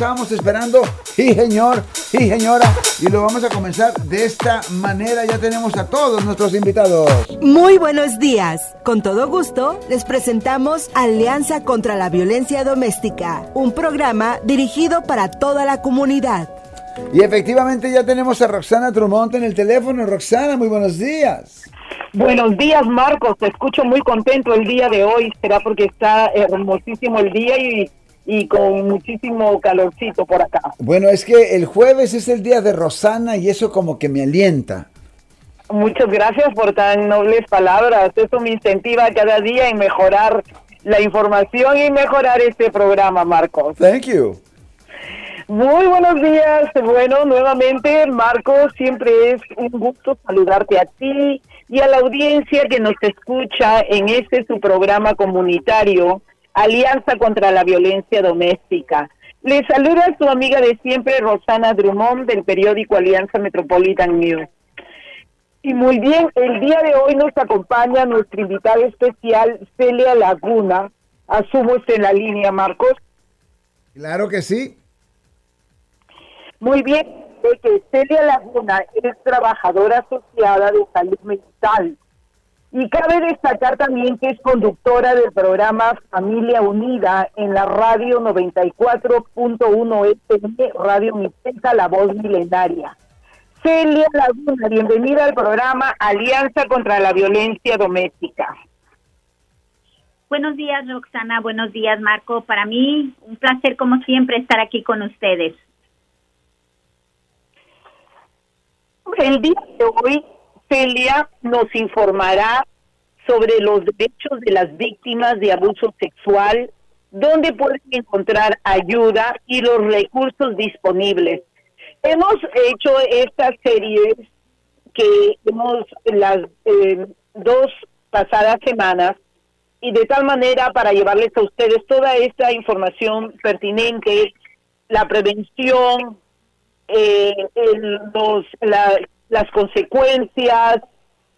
estábamos esperando. Sí, señor, sí, señora. Y lo vamos a comenzar de esta manera. Ya tenemos a todos nuestros invitados. Muy buenos días. Con todo gusto, les presentamos Alianza contra la Violencia Doméstica, un programa dirigido para toda la comunidad. Y efectivamente ya tenemos a Roxana Trumont en el teléfono. Roxana, muy buenos días. Buenos días, Marcos. Te escucho muy contento el día de hoy. Será porque está hermosísimo el día y, y con muchísimo calorcito por acá. Bueno, es que el jueves es el día de Rosana y eso como que me alienta. Muchas gracias por tan nobles palabras. Eso me incentiva cada día en mejorar la información y mejorar este programa, Marcos. Thank you. Muy buenos días. Bueno, nuevamente, Marcos, siempre es un gusto saludarte a ti y a la audiencia que nos escucha en este su programa comunitario, Alianza contra la Violencia Doméstica. Le saluda su amiga de siempre, Rosana Drummond, del periódico Alianza Metropolitan News. Y muy bien, el día de hoy nos acompaña nuestra invitada especial, Celia Laguna. Asumo en la línea, Marcos. Claro que sí. Muy bien, de que Celia Laguna es trabajadora asociada de salud mental. Y cabe destacar también que es conductora del programa Familia Unida en la radio 94.1 FM, Radio Mixteca, La Voz Milenaria. Celia Laguna, bienvenida al programa Alianza contra la Violencia Doméstica. Buenos días, Roxana. Buenos días, Marco. Para mí, un placer, como siempre, estar aquí con ustedes. El día de hoy, Celia nos informará sobre los derechos de las víctimas de abuso sexual, dónde pueden encontrar ayuda y los recursos disponibles. Hemos hecho esta serie que hemos las eh, dos pasadas semanas y de tal manera para llevarles a ustedes toda esta información pertinente, la prevención, eh, los, las consecuencias,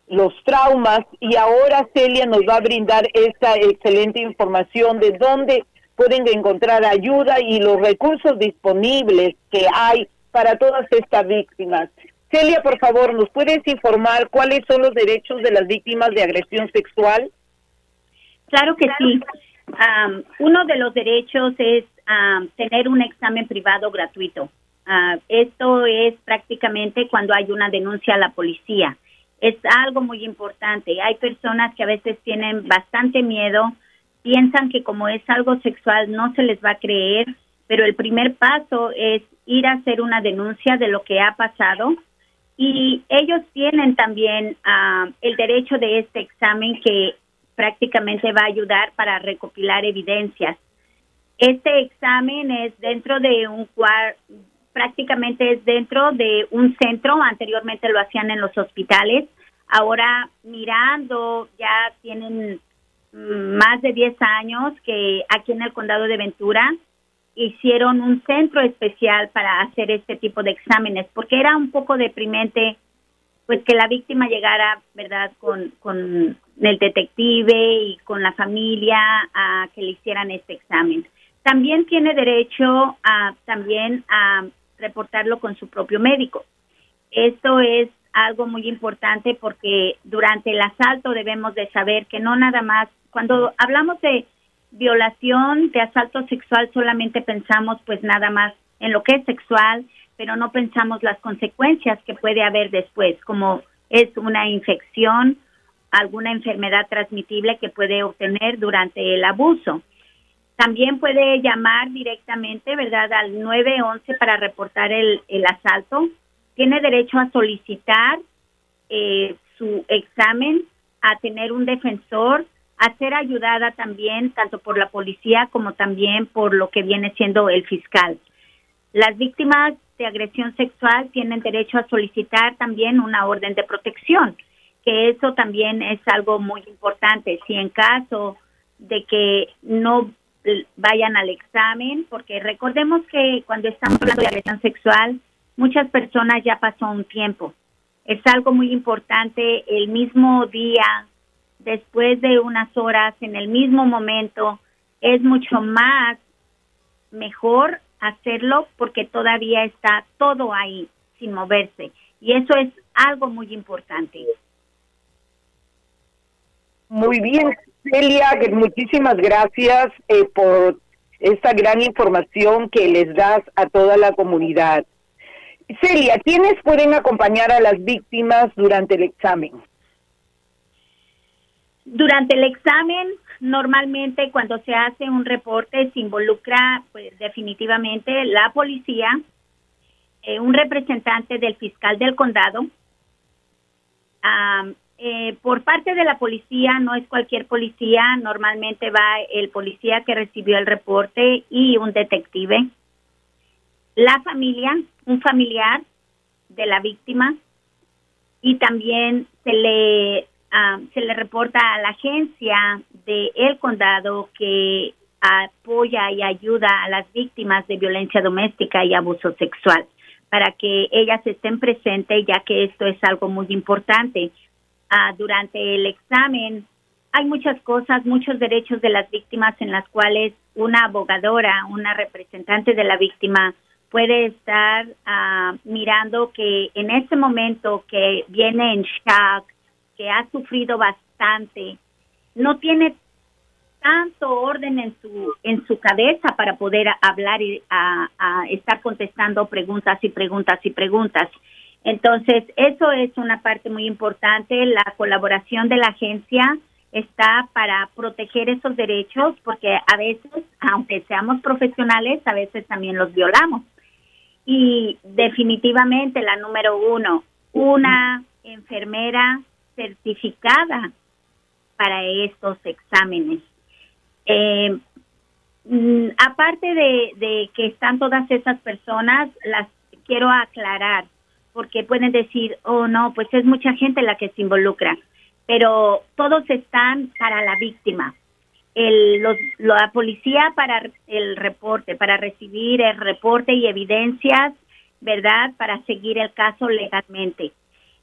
los traumas y ahora Celia nos va a brindar esta excelente información de dónde pueden encontrar ayuda y los recursos disponibles que hay para todas estas víctimas. Celia, por favor, ¿nos puedes informar cuáles son los derechos de las víctimas de agresión sexual? Claro que sí. uno de los derechos es tener un examen privado gratuito. Ah, esto es prácticamente cuando hay una denuncia a la policía. Es algo muy importante. Hay personas que a veces tienen bastante miedo, piensan que como es algo sexual no se les va a creer, pero el primer paso es ir a hacer una denuncia de lo que ha pasado y ellos tienen también ah, el derecho de este examen que prácticamente va a ayudar para recopilar evidencias. Este examen es dentro de un cuarto prácticamente es dentro de un centro, anteriormente lo hacían en los hospitales, ahora mirando ya tienen mm, más de 10 años que aquí en el condado de Ventura hicieron un centro especial para hacer este tipo de exámenes, porque era un poco deprimente pues que la víctima llegara, ¿verdad?, con, con el detective y con la familia a que le hicieran este examen. También tiene derecho a también a reportarlo con su propio médico. Esto es algo muy importante porque durante el asalto debemos de saber que no nada más, cuando hablamos de violación, de asalto sexual, solamente pensamos pues nada más en lo que es sexual, pero no pensamos las consecuencias que puede haber después, como es una infección, alguna enfermedad transmitible que puede obtener durante el abuso. También puede llamar directamente, ¿verdad?, al 911 para reportar el, el asalto. Tiene derecho a solicitar eh, su examen, a tener un defensor, a ser ayudada también tanto por la policía como también por lo que viene siendo el fiscal. Las víctimas de agresión sexual tienen derecho a solicitar también una orden de protección, que eso también es algo muy importante. Si en caso de que no vayan al examen, porque recordemos que cuando estamos hablando de agresión sexual, muchas personas ya pasó un tiempo. Es algo muy importante el mismo día, después de unas horas, en el mismo momento, es mucho más mejor hacerlo porque todavía está todo ahí sin moverse. Y eso es algo muy importante. Muy bien, Celia, muchísimas gracias eh, por esta gran información que les das a toda la comunidad. Celia, ¿quiénes pueden acompañar a las víctimas durante el examen? Durante el examen, normalmente cuando se hace un reporte se involucra pues definitivamente la policía, eh, un representante del fiscal del condado. Eh, por parte de la policía, no es cualquier policía, normalmente va el policía que recibió el reporte y un detective. La familia, un familiar de la víctima y también se le Ah, se le reporta a la agencia del el condado que apoya y ayuda a las víctimas de violencia doméstica y abuso sexual para que ellas estén presentes ya que esto es algo muy importante. Ah, durante el examen hay muchas cosas, muchos derechos de las víctimas en las cuales una abogadora, una representante de la víctima puede estar ah, mirando que en ese momento que viene en shock, que ha sufrido bastante, no tiene tanto orden en su en su cabeza para poder hablar y a, estar contestando preguntas y preguntas y preguntas. Entonces, eso es una parte muy importante. La colaboración de la agencia está para proteger esos derechos porque a veces, aunque seamos profesionales, a veces también los violamos. Y definitivamente la número uno, una enfermera certificada para estos exámenes. Eh, mm, aparte de, que están todas esas personas, las quiero aclarar, porque pueden decir, oh no, pues es mucha gente la que se involucra, pero todos están para la víctima. El, la policía para el reporte, para recibir el reporte y evidencias, ¿verdad? Para seguir el caso legalmente.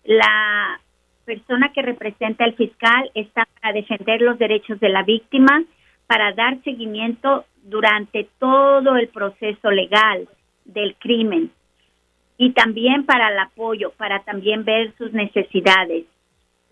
La persona que representa al fiscal está para defender los derechos de la víctima, para dar seguimiento durante todo el proceso legal del crimen y también para el apoyo, para también ver sus necesidades.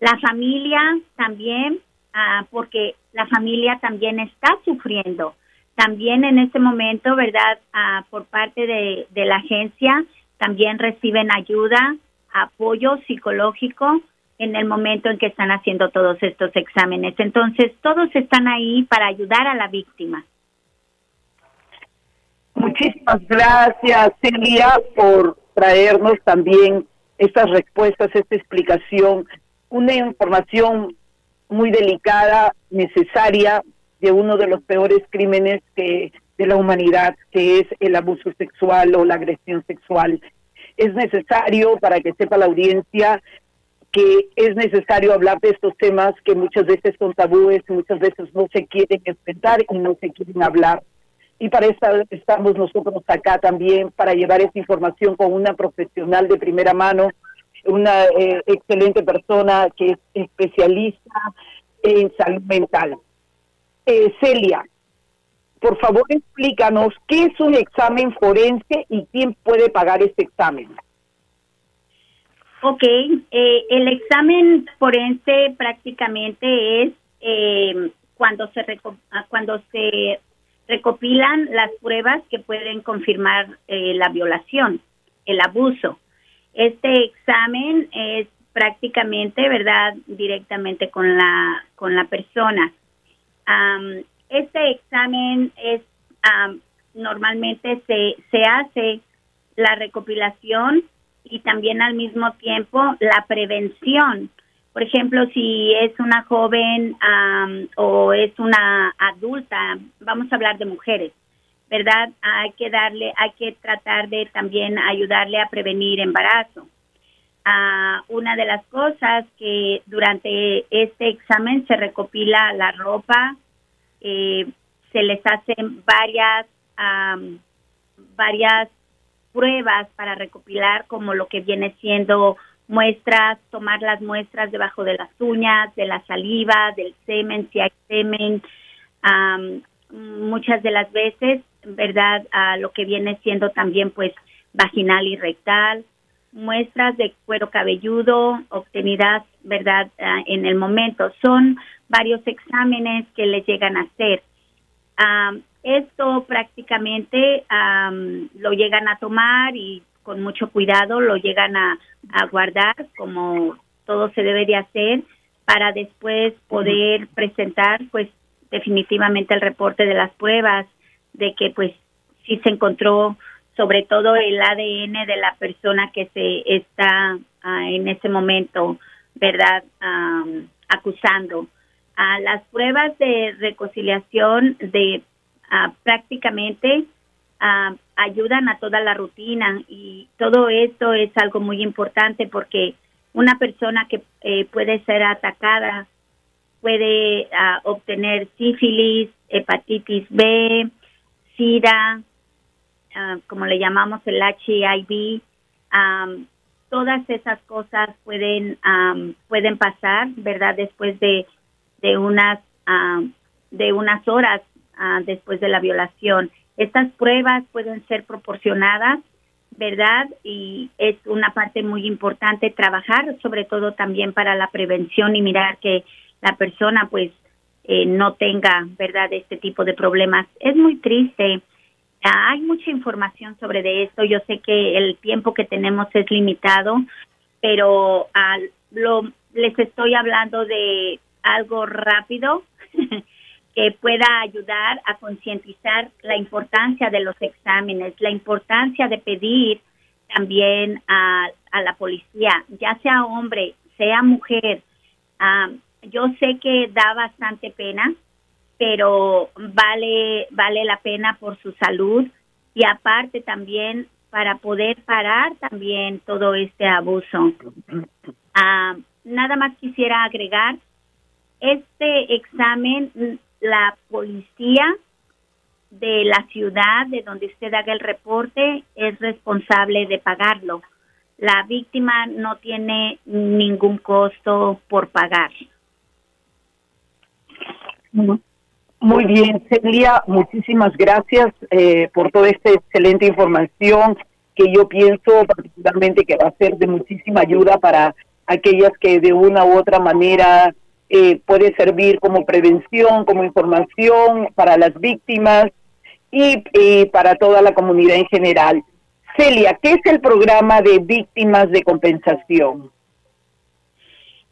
La familia también, ah, porque la familia también está sufriendo. También en este momento, ¿verdad? Ah, por parte de, de la agencia, también reciben ayuda, apoyo psicológico en el momento en que están haciendo todos estos exámenes. Entonces, todos están ahí para ayudar a la víctima. Muchísimas gracias, Celia, por traernos también estas respuestas, esta explicación, una información muy delicada, necesaria de uno de los peores crímenes que de la humanidad, que es el abuso sexual o la agresión sexual. Es necesario para que sepa la audiencia que es necesario hablar de estos temas que muchas veces son tabúes, muchas veces no se quieren enfrentar y no se quieren hablar. Y para eso estamos nosotros acá también, para llevar esta información con una profesional de primera mano, una eh, excelente persona que es especialista en salud mental. Eh, Celia, por favor explícanos qué es un examen forense y quién puede pagar este examen. Ok, eh, el examen forense prácticamente es eh, cuando se ah, cuando se recopilan las pruebas que pueden confirmar eh, la violación, el abuso. Este examen es prácticamente, verdad, directamente con la con la persona. este examen es normalmente se se hace la recopilación y también al mismo tiempo la prevención. Por ejemplo, si es una joven o es una adulta, vamos a hablar de mujeres, ¿verdad? Hay que darle, hay que tratar de también ayudarle a prevenir embarazo. Ah, una de las cosas que durante este examen se recopila la ropa, eh, se les hacen varias varias pruebas para recopilar como lo que viene siendo muestras, tomar las muestras debajo de las uñas, de la saliva, del semen, si hay semen, muchas de las veces, ¿verdad? A lo que viene siendo también pues vaginal y rectal, muestras de cuero cabelludo obtenidas, ¿verdad? Ah, en el momento. Son varios exámenes que les llegan a hacer. esto prácticamente lo llegan a tomar y con mucho cuidado lo llegan a, a guardar como todo se debe de hacer para después poder presentar pues definitivamente el reporte de las pruebas de que pues sí se encontró sobre todo el ADN de la persona que se está ah, en ese momento, ¿verdad? acusando. a las pruebas de reconciliación de ah, prácticamente ah, ayudan a toda la rutina y todo esto es algo muy importante porque una persona que eh, puede ser atacada puede obtener sífilis, hepatitis B, SIDA, Ah, como le llamamos el HIV, todas esas cosas pueden pueden pasar, ¿verdad? Después de de unas de unas horas ah, después de la violación. Estas pruebas pueden ser proporcionadas, ¿verdad? Y es una parte muy importante trabajar, sobre todo también para la prevención y mirar que la persona, pues, eh, no tenga, ¿verdad? Este tipo de problemas. Es muy triste hay mucha información sobre de esto. Yo sé que el tiempo que tenemos es limitado, pero lo, les estoy hablando de algo rápido que pueda ayudar a concientizar la importancia de los exámenes, la importancia de pedir también a, a la policía, ya sea hombre, sea mujer. Yo sé que da bastante pena pero vale vale la pena por su salud y aparte también para poder parar también todo este abuso. Ah, nada más quisiera agregar, este examen, la policía de la ciudad de donde usted haga el reporte es responsable de pagarlo. La víctima no tiene ningún costo por pagar. Muy bien, Celia, muchísimas gracias eh, por toda esta excelente información que yo pienso particularmente que va a ser de muchísima ayuda para aquellas que de una u otra manera eh, puede servir como prevención, como información para las víctimas y, para toda la comunidad en general. Celia, ¿qué es el programa de víctimas de compensación?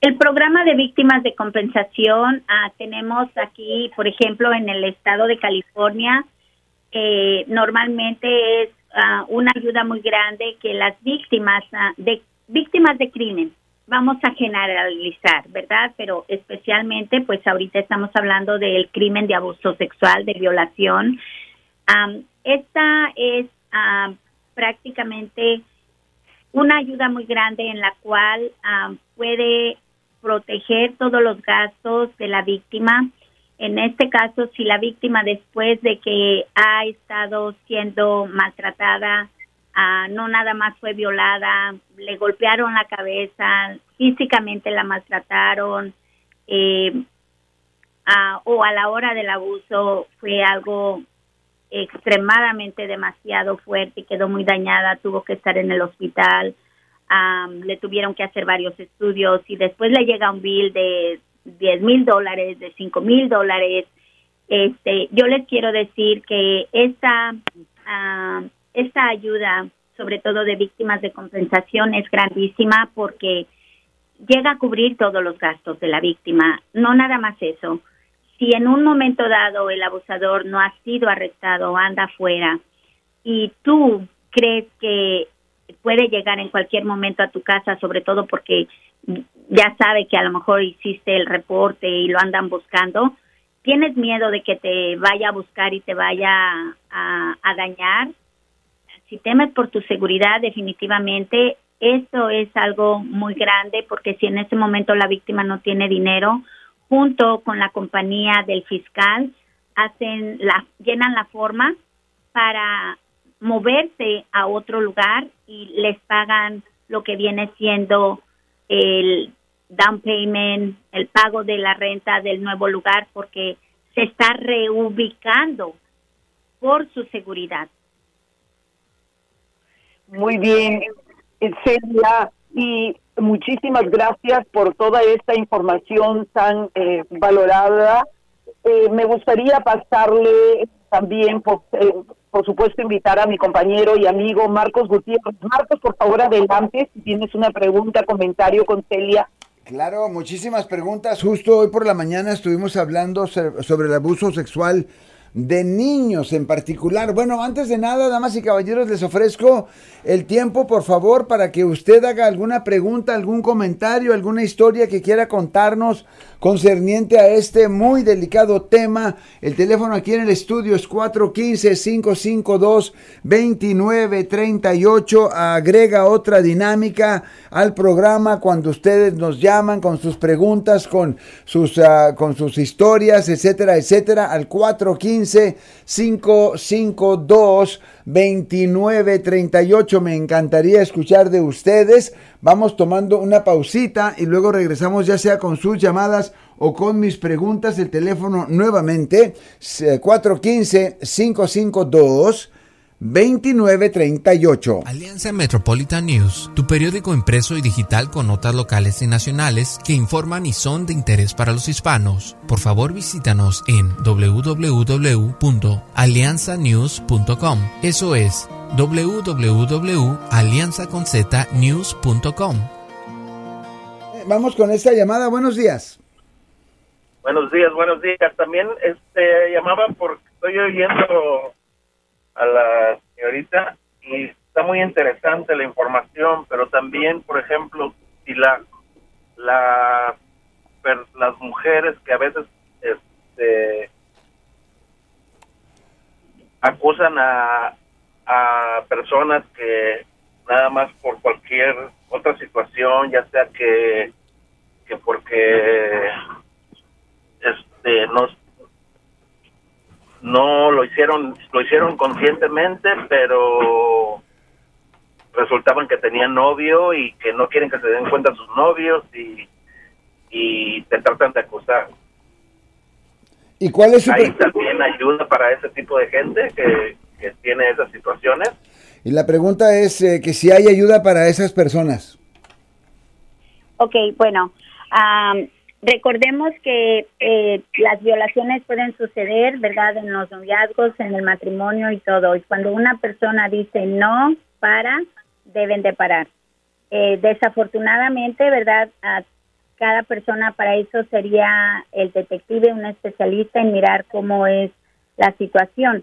El programa de víctimas de compensación ah, tenemos aquí, por ejemplo, en el estado de California, eh, normalmente es ah, una ayuda muy grande que las víctimas ah, de víctimas de crimen, vamos a generalizar, ¿verdad? Pero especialmente, pues ahorita estamos hablando del crimen de abuso sexual, de violación. esta es prácticamente una ayuda muy grande en la cual puede proteger todos los gastos de la víctima. En este caso, si la víctima después de que ha estado siendo maltratada, ah, no nada más fue violada, le golpearon la cabeza, físicamente la maltrataron, eh, o a la hora del abuso fue algo extremadamente demasiado fuerte quedó muy dañada, tuvo que estar en el hospital le tuvieron que hacer varios estudios y después le llega un bill de 10 mil dólares, de 5 mil dólares. Este, yo les quiero decir que esta, esta ayuda, sobre todo de víctimas de compensación, es grandísima porque llega a cubrir todos los gastos de la víctima. No nada más eso. Si en un momento dado el abusador no ha sido arrestado, anda afuera, y tú crees que puede llegar en cualquier momento a tu casa, sobre todo porque ya sabe que a lo mejor hiciste el reporte y lo andan buscando, tienes miedo de que te vaya a buscar y te vaya a, dañar. Si temes por tu seguridad, definitivamente eso es algo muy grande porque si en ese momento la víctima no tiene dinero, junto con la compañía del fiscal hacen la llenan la forma para moverse a otro lugar y les pagan lo que viene siendo el down payment, el pago de la renta del nuevo lugar, porque se está reubicando por su seguridad. Muy bien, Celia, y muchísimas gracias por toda esta información tan eh, valorada. Eh, me gustaría pasarle también, por, eh, por supuesto, invitar a mi compañero y amigo Marcos Gutiérrez. Marcos, por favor, adelante si tienes una pregunta, comentario con Celia. Claro, muchísimas preguntas. Justo hoy por la mañana estuvimos hablando sobre el abuso sexual de niños en particular. Bueno, antes de nada, damas y caballeros, les ofrezco el tiempo, por favor, para que usted haga alguna pregunta, algún comentario, alguna historia que quiera contarnos concerniente a este muy delicado tema. El teléfono aquí en el estudio es 415-552-2938. Agrega otra dinámica al programa cuando ustedes nos llaman con sus preguntas, con sus, uh, con sus historias, etcétera, etcétera, al 415-552-2938. Me encantaría escuchar de ustedes. Vamos tomando una pausita y luego regresamos ya sea con sus llamadas o con mis preguntas. El teléfono nuevamente 415-552. 2938. Alianza Metropolitan News, tu periódico impreso y digital con notas locales y nacionales que informan y son de interés para los hispanos. Por favor, visítanos en www.alianzanews.com. Eso es www.alianzaconznews.com. Vamos con esta llamada. Buenos días. Buenos días, buenos días. También este llamaba porque estoy oyendo a la señorita y está muy interesante la información, pero también, por ejemplo, si la, la las mujeres que a veces este, acusan a, a personas que nada más por cualquier otra situación, ya sea que, que porque este no no lo hicieron lo hicieron conscientemente pero resultaban que tenían novio y que no quieren que se den cuenta sus novios y y te tratan de acusar. Y cuál es su ahí también ayuda para ese tipo de gente que, que tiene esas situaciones. Y la pregunta es eh, que si hay ayuda para esas personas. Ok, bueno, um, Recordemos que eh, las violaciones pueden suceder, ¿verdad?, en los noviazgos, en el matrimonio y todo. Y cuando una persona dice no, para, deben de parar. Eh, desafortunadamente, ¿verdad?, a cada persona para eso sería el detective, un especialista en mirar cómo es la situación.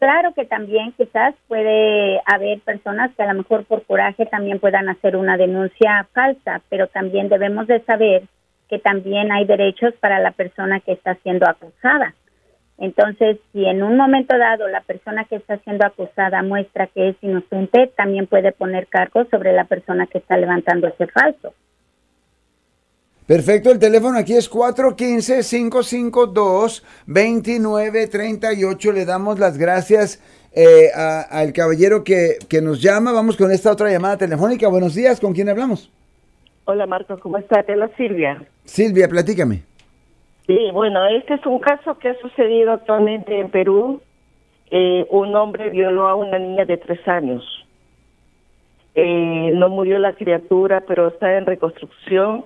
Claro que también quizás puede haber personas que a lo mejor por coraje también puedan hacer una denuncia falsa, pero también debemos de saber que también hay derechos para la persona que está siendo acusada. Entonces, si en un momento dado la persona que está siendo acusada muestra que es inocente, también puede poner cargos sobre la persona que está levantando ese falso. Perfecto, el teléfono aquí es 415-552-2938. Le damos las gracias eh, al caballero que, que nos llama. Vamos con esta otra llamada telefónica. Buenos días, ¿con quién hablamos? Hola Marcos, ¿cómo estás? Te Silvia. Silvia, platícame. Sí, bueno, este es un caso que ha sucedido actualmente en Perú. Eh, un hombre violó a una niña de tres años. Eh, no murió la criatura, pero está en reconstrucción.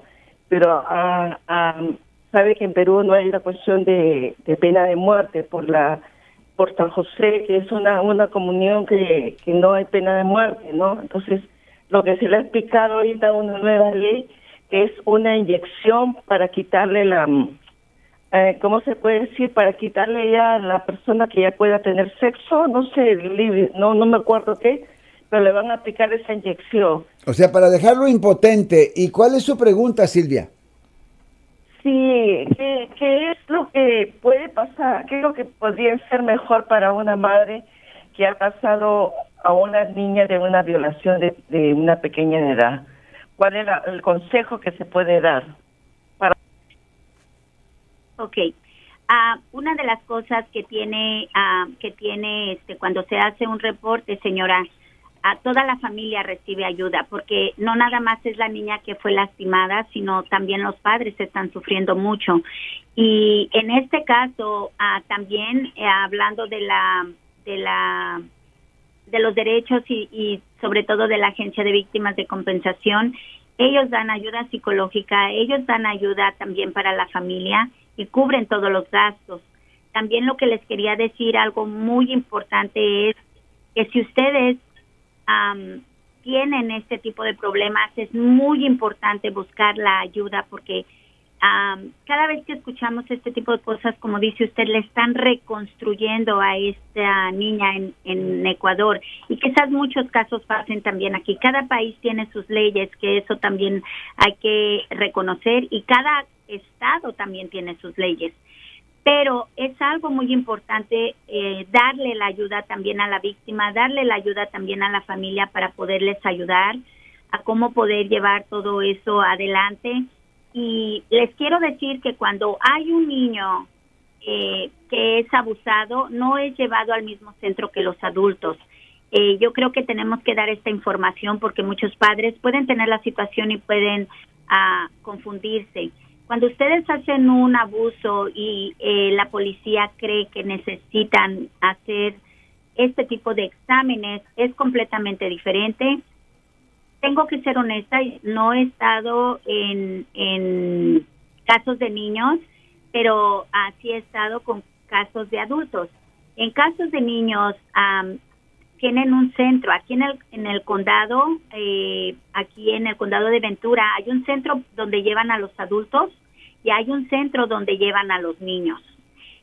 Pero ah, ah, sabe que en Perú no hay la cuestión de, pena de muerte por la por San José, que es una una comunión que, que no hay pena de muerte, ¿no? Entonces lo que se le ha explicado ahorita una nueva ley es una inyección para quitarle la, eh, ¿cómo se puede decir? Para quitarle ya a la persona que ya pueda tener sexo, no sé, no, no me acuerdo qué, pero le van a aplicar esa inyección. O sea, para dejarlo impotente. ¿Y cuál es su pregunta, Silvia? Sí, ¿qué, qué es lo que puede pasar? ¿Qué es lo que podría ser mejor para una madre que ha pasado a una niña de una violación de, una pequeña edad? ¿Cuál es el consejo que se puede dar? Para... Ok. Ah, una de las cosas que tiene, ah, que tiene este, cuando se hace un reporte, señora, a toda la familia recibe ayuda, porque no nada más es la niña que fue lastimada, sino también los padres están sufriendo mucho. Y en este caso, ah, también eh, hablando de la de la de los derechos y, y sobre todo de la agencia de víctimas de compensación, ellos dan ayuda psicológica, ellos dan ayuda también para la familia y cubren todos los gastos. También lo que les quería decir, algo muy importante es que si ustedes tienen este tipo de problemas, es muy importante buscar la ayuda porque cada vez que escuchamos este tipo de cosas, como dice usted, le están reconstruyendo a esta niña en, en Ecuador y quizás muchos casos pasen también aquí. Cada país tiene sus leyes, que eso también hay que reconocer y cada estado también tiene sus leyes pero es algo muy importante eh, darle la ayuda también a la víctima, darle la ayuda también a la familia para poderles ayudar a cómo poder llevar todo eso adelante. Y les quiero decir que cuando hay un niño eh, que es abusado, no es llevado al mismo centro que los adultos. Eh, yo creo que tenemos que dar esta información porque muchos padres pueden tener la situación y pueden ah, confundirse. Cuando ustedes hacen un abuso y eh, la policía cree que necesitan hacer este tipo de exámenes, es completamente diferente. Tengo que ser honesta, no he estado en, casos de niños, pero así he estado con casos de adultos. En casos de niños, tienen un centro aquí en el, en el condado, eh, aquí en el condado de Ventura, hay un centro donde llevan a los adultos y hay un centro donde llevan a los niños.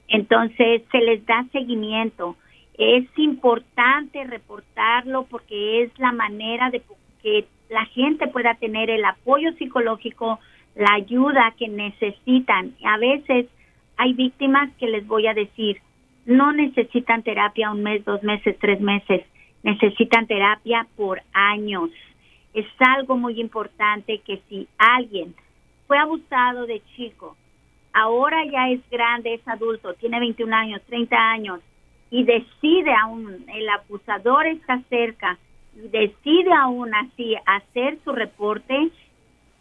Entonces se les da seguimiento. Es importante reportarlo porque es la manera de que la gente pueda tener el apoyo psicológico, la ayuda que necesitan. A veces hay víctimas que les voy a decir, no necesitan terapia un mes, dos meses, tres meses, necesitan terapia por años. Es algo muy importante que si alguien fue abusado de chico, ahora ya es grande, es adulto, tiene 21 años, 30 años, y decide aún, el abusador está cerca, decide aún así hacer su reporte,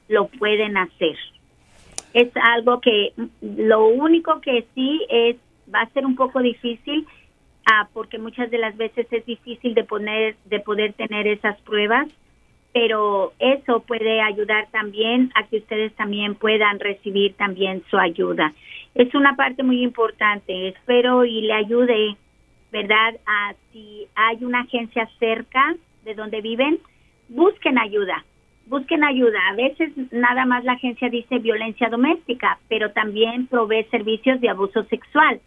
lo pueden hacer. Es algo que lo único que sí es va a ser un poco difícil ah, porque muchas de las veces es difícil de poner de poder tener esas pruebas, pero eso puede ayudar también a que ustedes también puedan recibir también su ayuda. Es una parte muy importante. Espero y le ayude, ¿verdad? A si hay una agencia cerca de donde viven, busquen ayuda. Busquen ayuda. A veces nada más la agencia dice violencia doméstica, pero también provee servicios de abuso sexual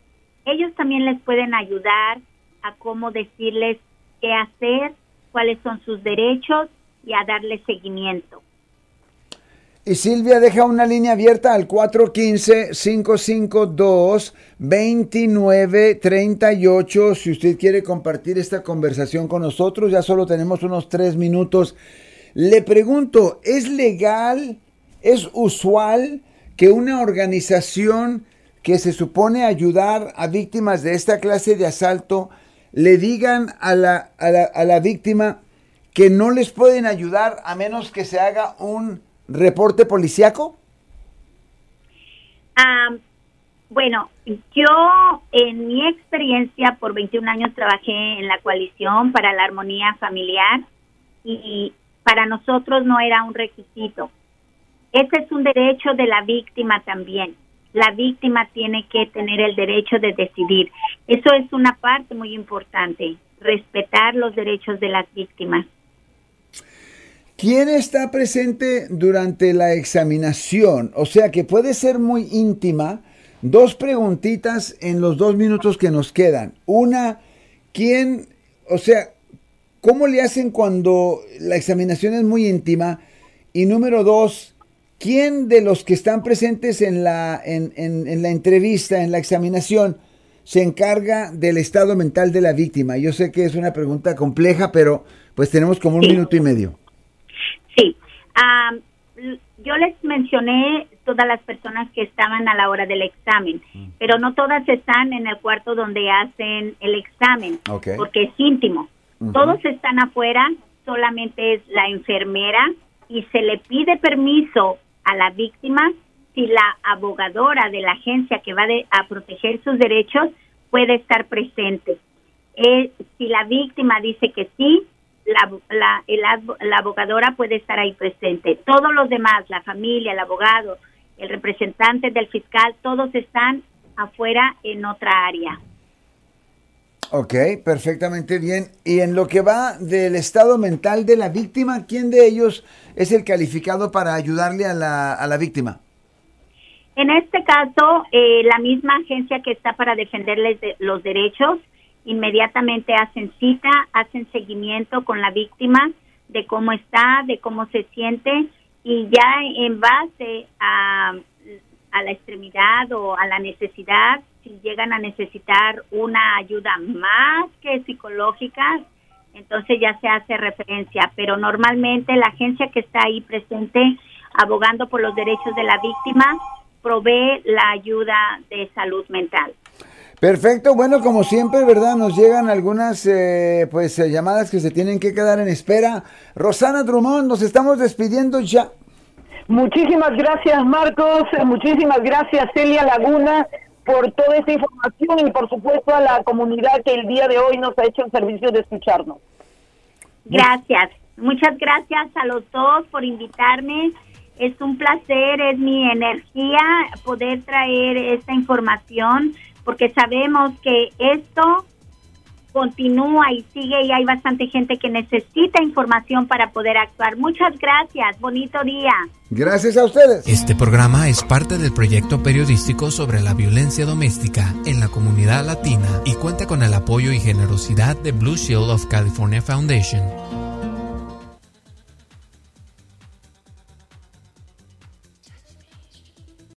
ellos también les pueden ayudar a cómo decirles qué hacer, cuáles son sus derechos y a darle seguimiento. Y Silvia deja una línea abierta al 415-552-2938. Si usted quiere compartir esta conversación con nosotros, ya solo tenemos unos tres minutos. Le pregunto, ¿es legal, es usual que una organización que se supone ayudar a víctimas de esta clase de asalto le digan a la, a la, a la víctima que no les pueden ayudar a menos que se haga un reporte policíaco? bueno, yo en mi experiencia por 21 años trabajé en la coalición para la armonía familiar y para nosotros no era un requisito. Ese es un derecho de la víctima también la víctima tiene que tener el derecho de decidir. Eso es una parte muy importante, respetar los derechos de las víctimas. ¿Quién está presente durante la examinación? O sea que puede ser muy íntima. Dos preguntitas en los dos minutos que nos quedan. Una, ¿quién, o sea, cómo le hacen cuando la examinación es muy íntima? Y número dos, ¿quién de los que están presentes en la, en, en, la entrevista, en la examinación, se encarga del estado mental de la víctima? Yo sé que es una pregunta compleja, pero pues tenemos como un minuto y medio. Sí. yo les mencioné todas las personas que estaban a la hora del examen, mm. pero no todas están en el cuarto donde hacen el examen, porque es íntimo. Todos están afuera, solamente es la enfermera y se le pide permiso a la víctima si la abogadora de la agencia que va a proteger sus derechos puede estar presente. Eh, si la víctima dice que sí, la, la, la abogadora puede estar ahí presente. Todos los demás, la familia, el abogado, el representante del fiscal, todos están afuera en otra área. Ok, perfectamente bien. Y en lo que va del estado mental de la víctima, ¿quién de ellos es el calificado para ayudarle a la, a la víctima? En este caso, eh, la misma agencia que está para defenderles los derechos, inmediatamente hacen cita, hacen seguimiento con la víctima de cómo está, de cómo se siente y ya en base a, a la extremidad o a la necesidad, si llegan a necesitar una ayuda más que psicológica, entonces ya se hace referencia, pero normalmente la agencia que está ahí presente abogando por los derechos de la víctima provee la ayuda de salud mental. Perfecto, bueno, como siempre, ¿verdad? Nos llegan algunas eh, pues eh, llamadas que se tienen que quedar en espera. Rosana Drummond, nos estamos despidiendo ya. Muchísimas gracias, Marcos. Muchísimas gracias, Celia Laguna, por toda esta información y, por supuesto, a la comunidad que el día de hoy nos ha hecho el servicio de escucharnos. Gracias. Muchas gracias a los dos por invitarme es un placer, es mi energía poder traer esta información porque sabemos que esto continúa y sigue y hay bastante gente que necesita información para poder actuar. Muchas gracias, bonito día. Gracias a ustedes. Este programa es parte del proyecto periodístico sobre la violencia doméstica en la comunidad latina y cuenta con el apoyo y generosidad de Blue Shield of California Foundation.